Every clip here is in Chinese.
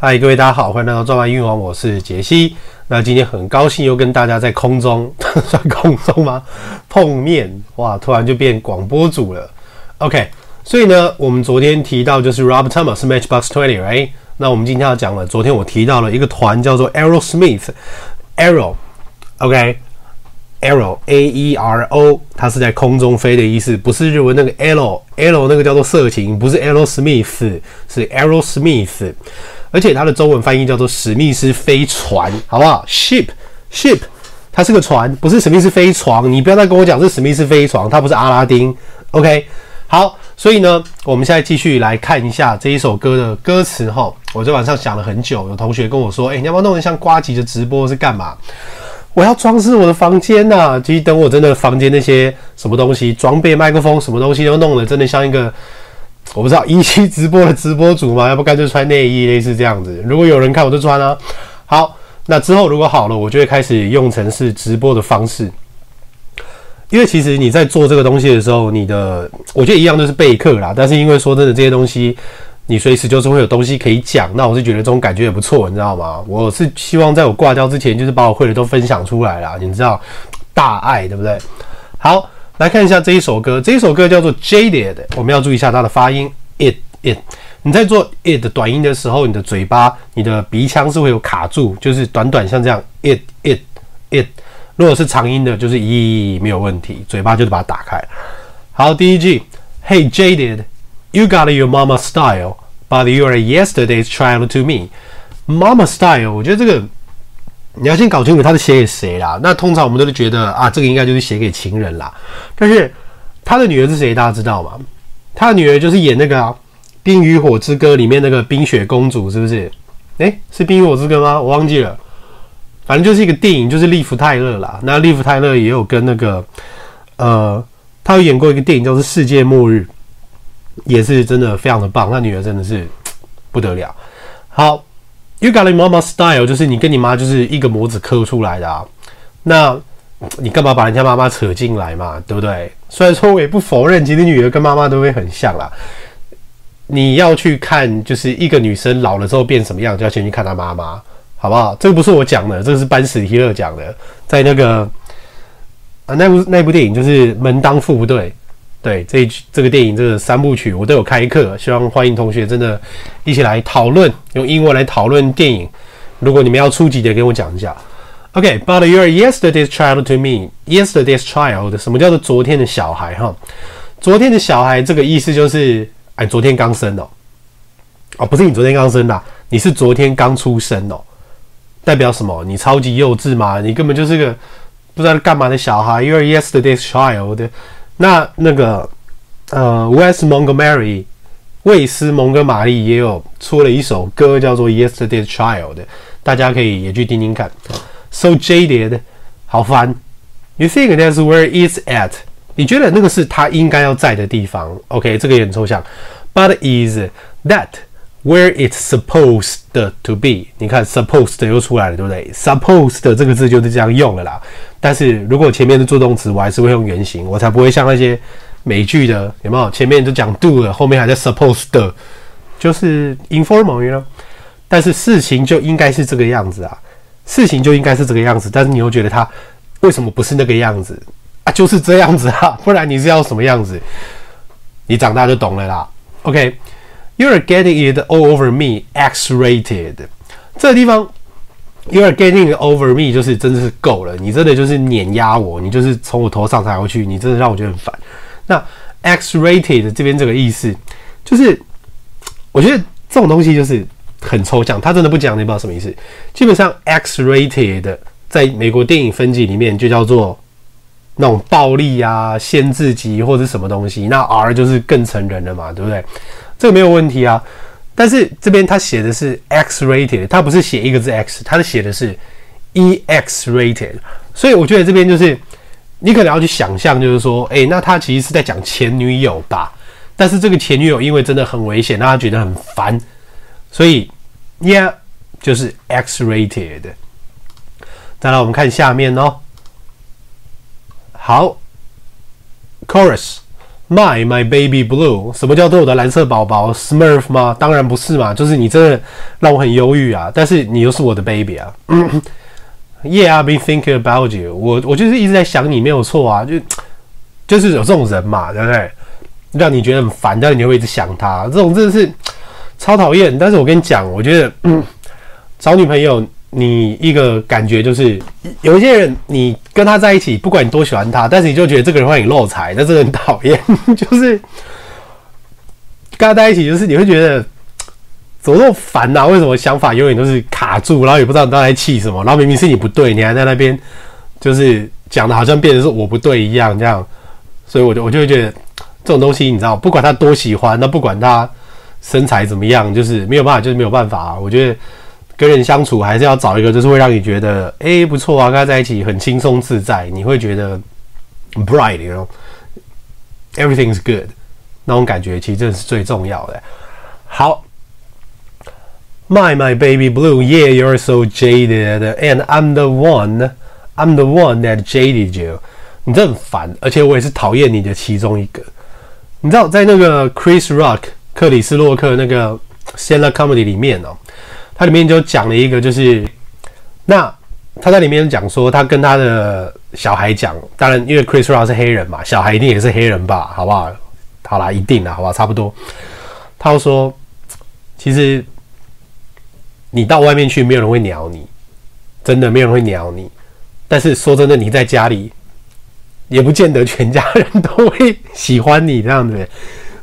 嗨，各位大家好，欢迎来到赚完英文，我是杰西。那今天很高兴又跟大家在空中 算空中吗？碰面哇，突然就变广播组了。OK，所以呢，我们昨天提到就是 Rob Thomas Matchbox Twenty，right？，那我们今天要讲了。昨天我提到了一个团叫做 Arrow Smith Arrow。OK，Arrow A E R O，它是在空中飞的意思，不是日文那个 L L 那个叫做色情，不是 Arrow Smith，是 Arrow Smith 而且它的中文翻译叫做史密斯飞船，好不好？Ship Ship，它是个船，不是史密斯飞床，你不要再跟我讲是史密斯飞床，它不是阿拉丁。OK，好，所以呢，我们现在继续来看一下这一首歌的歌词哈。我昨晚上想了很久，有同学跟我说，哎、你要不要弄得像瓜吉的直播是干嘛？我要装饰我的房间呐、啊！其实等我真的房间那些什么东西装备、麦克风什么东西都弄得真的像一个我不知道一期直播的直播主嘛？要不干脆穿内衣类似这样子。如果有人看我就穿啊。好，那之后如果好了，我就会开始用成是直播的方式。因为其实你在做这个东西的时候，你的我觉得一样都是备课啦。但是因为说真的，这些东西。你随时就是会有东西可以讲，那我是觉得这种感觉也不错，你知道吗？我是希望在我挂掉之前，就是把我会的都分享出来啦，你知道，大爱对不对？好，来看一下这一首歌，这一首歌叫做 Jaded，我们要注意一下它的发音，it it。你在做 it 的短音的时候，你的嘴巴、你的鼻腔是会有卡住，就是短短像这样，it it it。如果是长音的，就是咦，没有问题，嘴巴就是把它打开。好，第一句，Hey Jaded。You got your mama style, but you are yesterday's child to me. Mama style，我觉得这个你要先搞清楚他是写给谁啦。那通常我们都是觉得啊，这个应该就是写给情人啦。但是他的女儿是谁？大家知道吗？他的女儿就是演那个《冰与火之歌》里面那个冰雪公主，是不是？诶，是《冰与火之歌》吗？我忘记了。反正就是一个电影，就是利弗泰勒啦。那利弗泰勒也有跟那个呃，他有演过一个电影，叫做《世界末日》。也是真的非常的棒，那女儿真的是不得了。好，You got your mama style，就是你跟你妈就是一个模子刻出来的啊。那你干嘛把人家妈妈扯进来嘛？对不对？虽然说我也不否认，其实女儿跟妈妈都会很像啦。你要去看，就是一个女生老了之后变什么样，就要先去看她妈妈，好不好？这个不是我讲的，这个是班史提勒讲的，在那个啊那部那部电影就是《门当户不对》。对，这一这个电影这个三部曲我都有开课，希望欢迎同学真的一起来讨论，用英文来讨论电影。如果你们要初级的，跟我讲一下。OK，but、you're yesterday's child to me. Yesterday's child，什么叫做昨天的小孩？哈，昨天的小孩这个意思就是，哎，昨天刚生哦。哦，不是你昨天刚生的，你是昨天刚出生哦。代表什么？你超级幼稚嘛？你根本就是个不知道干嘛的小孩。You're yesterday's child。那那个呃，Wes Montgomery，魏斯蒙哥马利也有出了一首歌叫做《Yesterday's Child》，大家可以也去听听看。So jaded，好烦。You think that's where it's at？你觉得那个是他应该要在的地方？OK，这个也很抽象。But is that where it's supposed to be？你看，supposed 又出来了，对不对？Supposed 这个字就是这样用了啦。但是如果前面的助动词，我还是会用原形，我才不会像那些美剧的有没有？前面就讲 do 了，后面还在 supposed，就是 informal 呢。但是事情就应该是这个样子啊，事情就应该是这个样子。但是你又觉得它为什么不是那个样子啊？就是这样子啊，不然你是要什么样子？你长大就懂了啦。OK You're getting it all over me, X-rated。这个地方。You are getting over me，就是真的是够了，你真的就是碾压我，你就是从我头上踩过去，你真的让我觉得很烦。那 X-rated 这边这个意思，就是我觉得这种东西就是很抽象，他真的不讲，你不知道什么意思。基本上 X-rated 在美国电影分级里面就叫做那种暴力啊、限制级或者什么东西，那 R 就是更成人了嘛，对不对？这个没有问题啊。但是这边他写的是 X-rated，他不是写一个字 X，他是写的是 EX-rated，所以我觉得这边就是你可能要去想象，就是说，哎，那他其实是在讲前女友吧？但是这个前女友因为真的很危险，让他觉得很烦，所以 Yeah，就是 X-rated。再来我们看下面哦，好，Chorus。My my baby blue，什么叫做我的蓝色宝宝？Smurf 吗？当然不是嘛，就是你真的让我很忧郁啊！但是你又是我的 baby 啊。Yeah, I've been thinking about you 我。我就是一直在想你，没有错啊，就就是有这种人嘛，对不对？让你觉得很烦，但是你会一直想他，这种真的是超讨厌。但是我跟你讲，我觉得、找女朋友，你一个感觉就是，有一些人你跟他在一起，不管你多喜欢他，但是你就觉得这个人会很漏财，但是很讨厌，就是跟他在一起，就是你会觉得怎么那么烦呐、为什么想法永远都是卡住，然后也不知道你到底在气什么，然后明明是你不对，你还在那边就是讲的好像变成是我不对一样，这样，所以我就我就会觉得。这种东西你知道，不管他多喜欢，那不管他身材怎么样，就是没有办法，就是没有办法啊。我觉得跟人相处还是要找一个，就是会让你觉得，哎，不错啊，跟他在一起很轻松自在，你会觉得 bright，you know，everything is good，那种感觉其实这是最重要的。好，My my baby blue, yeah, you're so jaded, and I'm the one, I'm the one that jaded you。你真很烦，而且我也是讨厌你的其中一个。你知道，在那个 Chris Rock 克里斯洛克那个 stand-up comedy 里面哦，他里面就讲了一个，就是那他在里面讲说，他跟他的小孩讲，当然因为 Chris Rock 是黑人嘛，小孩一定也是黑人吧，好不好？好啦，一定啦，好吧，差不多。他说，其实你到外面去，没有人会鸟你，真的没有人会鸟你。但是说真的，你在家里。也不见得全家人都会喜欢你这样子，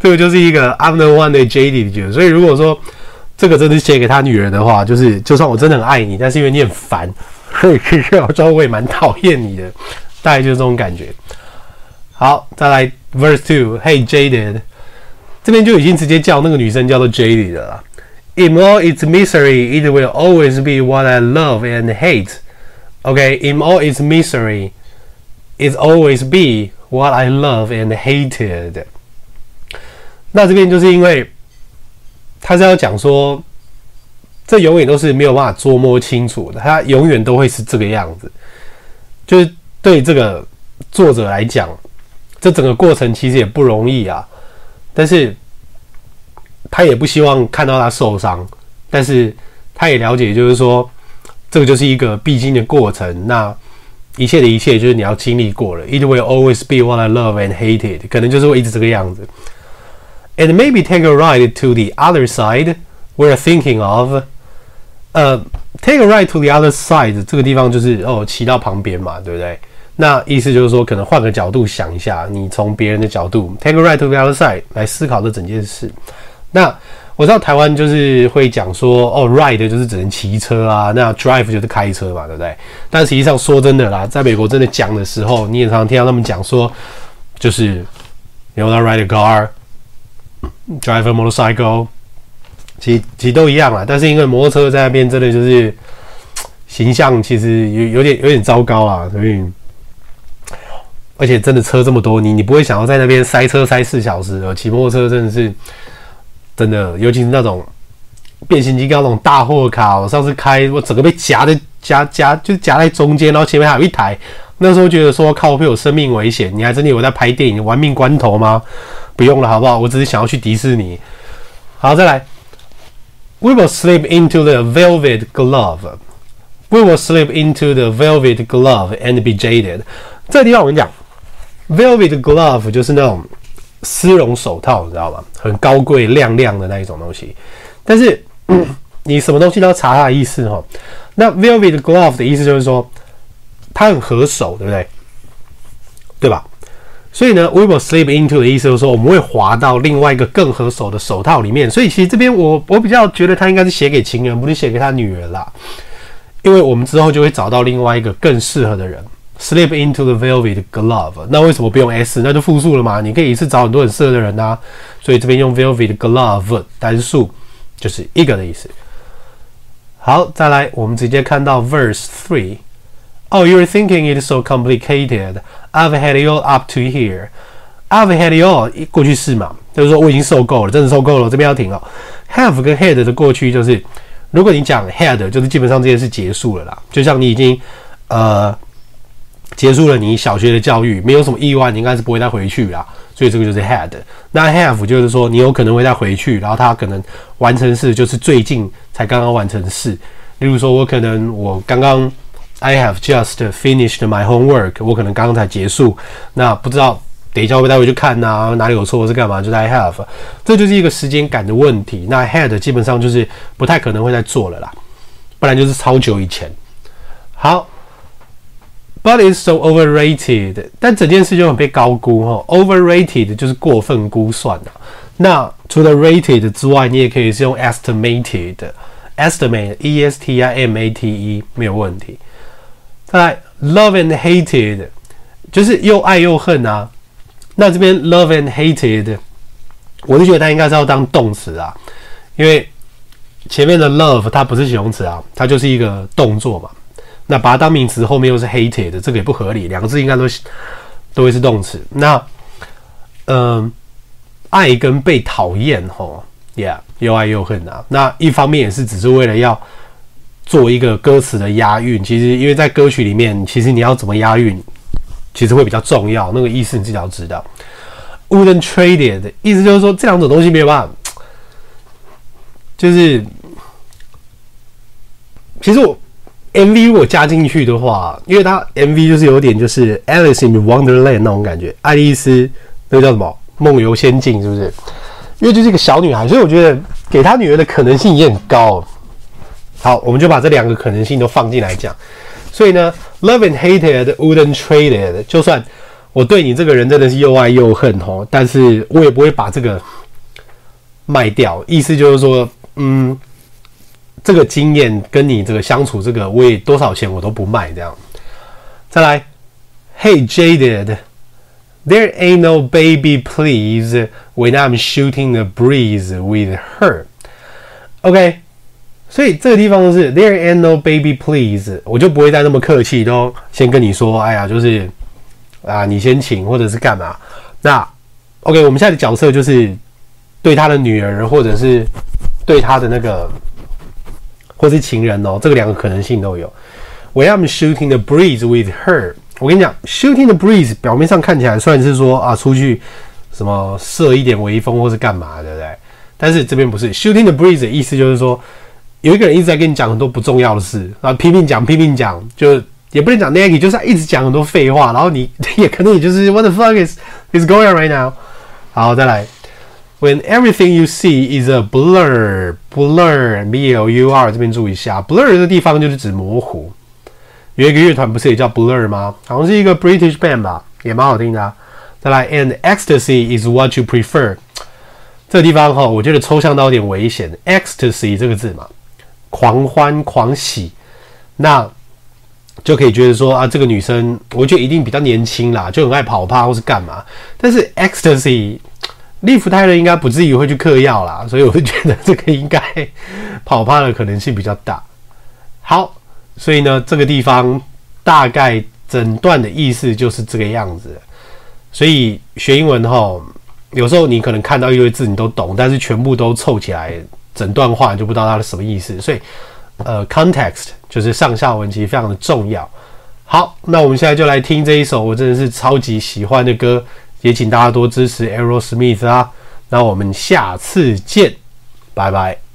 这个就是一个 I'm the one 的 jaded you。所以如果说这个真的是写给他女儿的话，就是就算我真的很爱你，但是因为你很烦，所以其实我稍微蛮讨厌你的，大概就是这种感觉。好，再来 Verse Two，Hey Jaded，这边就已经直接叫那个女生叫做 Jaded 了啦。In all its misery, it will always be what I love and hate. Okay, in all its misery. It's always be what I love and hated。那这边就是因为 他是要讲说，这永远都是没有办法捉摸清楚的，他永远都会是这个样子。就是对这个作者来讲，这整个过程其实也不容易啊。但是他也不希望看到他受伤，但是他也了解，就是说这个就是一个必经的过程。那一切的一切就是你要经历过了。It will always be what I love and hated，可能就是会一直这个样子。And maybe take a ride to the other side. We're thinking of，呃，take a ride to the other side 这个地方就是哦，骑到旁边嘛，对不对？那意思就是说，可能换个角度想一下，你从别人的角度 take a ride to the other side 来思考这整件事。那我知道台湾就是会讲说，哦，ride 就是只能骑车啊，那 drive 就是开车嘛，对不对？但实际上说真的啦，在美国真的讲的时候，你也常常听到他们讲说，就是，you wanna ride a car Drive a motorcycle，其其都一样啦。但是因为摩托车在那边真的就是形象其实有有点有点糟糕啊，所以而且真的车这么多，你你不会想要在那边塞车塞四小时，而骑摩托车真的是。真的，尤其是那种变形金刚那种大货卡，我上次开，我整个被夹在夹夹，就夹在中间，然后前面还有一台。那时候觉得说靠，会有生命危险，你还真的以为在拍电影，玩命关头吗？不用了，好不好？我只是想要去迪士尼。好，再来。We will slip into the velvet glove. We will slip into the velvet glove and be jaded. 这个地方我跟你讲，velvet glove 就是那种。丝绒手套，你知道吗？很高贵、亮亮的那一种东西。但是，你什么东西都要查它的意思哈。那 velvet glove 的意思就是说，它很合手，对不对？对吧？所以呢，we will slip into 的意思就是说，我们会滑到另外一个更合手的手套里面。所以，其实这边我我比较觉得他应该是写给情人，不是写给他女人啦。因为我们之后就会找到另外一个更适合的人。Slip into the velvet glove，那为什么不用 s？那就复数了嘛？你可以一次找很多很适合的人啊。所以这边用 velvet glove 单数就是一个的意思。好，再来，我们直接看到 verse three。Oh, you're thinking it is so complicated. I've had it all up to here. I've had it all 过去式嘛，就是说我已经受够了，真的受够了。这边要停了。Have 跟 had 的过去就是，如果你讲 had，就是基本上这件事结束了啦。就像你已经呃。结束了你小学的教育，没有什么意外，你应该是不会再回去啦。所以这个就是 had。那 have 就是说你有可能会再回去，然后他可能完成式就是最近才刚刚完成式。例如说，我可能我刚刚 I have just finished my homework，我可能刚刚才结束，那不知道等一下会不会带回去看啊，哪里有错是干嘛？就是 I have，这就是一个时间感的问题。那 had 基本上就是不太可能会再做了啦，不然就是超久以前。好。But it's so overrated，但整件事就很被高估哈。Overrated 就是过分估算的。那除了 rated 之外，你也可以是用 estimated，estimate，e s t i m a t e 没有问题。再来，love and hated 就是又爱又恨啊。那这边 love and hated，我就觉得它应该是要当动词啊，因为前面的 love 它不是形容词啊，它就是一个动作嘛。那把它当名词，后面又是 hated，这个也不合理。两个字应该都都会是动词。那，嗯、爱跟被讨厌，吼，yeah，又爱又恨啊。那一方面也是只是为了要做一个歌词的押韵。其实，因为在歌曲里面，其实你要怎么押韵，其实会比较重要。那个意思你自己要知道。Wouldn't trade it，意思就是说这两种东西没有办法，就是其实我。MV 如果加进去的话，因为它 MV 就是有点就是 Alice in Wonderland 那种感觉，爱丽丝那个叫什么梦游仙境是不是？因为就是一个小女孩，所以我觉得给她女儿的可能性也很高。好，我们就把这两个可能性都放进来讲。所以呢，love and hated wouldn't trade it。就算我对你这个人真的是又爱又恨哦，但是我也不会把这个卖掉。意思就是说，嗯。这个经验跟你这个相处，这个我也多少钱我都不卖这样。再来，Hey jaded，there ain't no baby please when I'm shooting the breeze with her。OK，所以这个地方就是 there ain't no baby please，我就不会再那么客气，都先跟你说，哎呀，就是啊，你先请或者是干嘛。那 OK，我们现在的角色就是对他的女儿，或者是对他的那个。或是情人哦，这个两个可能性都有。Where I'm shooting the breeze with her，我跟你讲，shooting the breeze 表面上看起来算是说啊，出去什么射一点微风或是干嘛，对不对？但是这边不是 shooting the breeze 的意思，就是说有一个人一直在跟你讲很多不重要的事啊，拼命讲拼命讲，就也不能讲 negative，就是他一直讲很多废话，然后你也可能也就是 What the fuck is is going on right now？好，再来。When everything you see is a blur, blur, b l u r，这边注意一下，blur 的地方就是指模糊。有一个乐团不是也叫 Blur 吗？好像是一个 British band 吧，也蛮好听的。再来，And ecstasy is what you prefer。这个地方哈，我觉得抽象到有点危险。Ecstasy 这个字嘛，狂欢、狂喜，那就可以觉得说啊，这个女生我觉得一定比较年轻啦，就很爱跑趴或是干嘛。但是 ecstasy。利弗泰勒应该不至于会去嗑药啦，所以我会觉得这个应该跑趴的可能性比较大。好，所以呢，这个地方大概整段的意思就是这个样子。所以学英文齁，有时候你可能看到一堆字你都懂，但是全部都凑起来，整段话就不知道它是什么意思。所以，呃，context 就是上下文其实非常的重要。好，那我们现在就来听这一首我真的是超级喜欢的歌。也请大家多支持 Aerosmith 啊！那我们下次见，拜拜。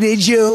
Hated you.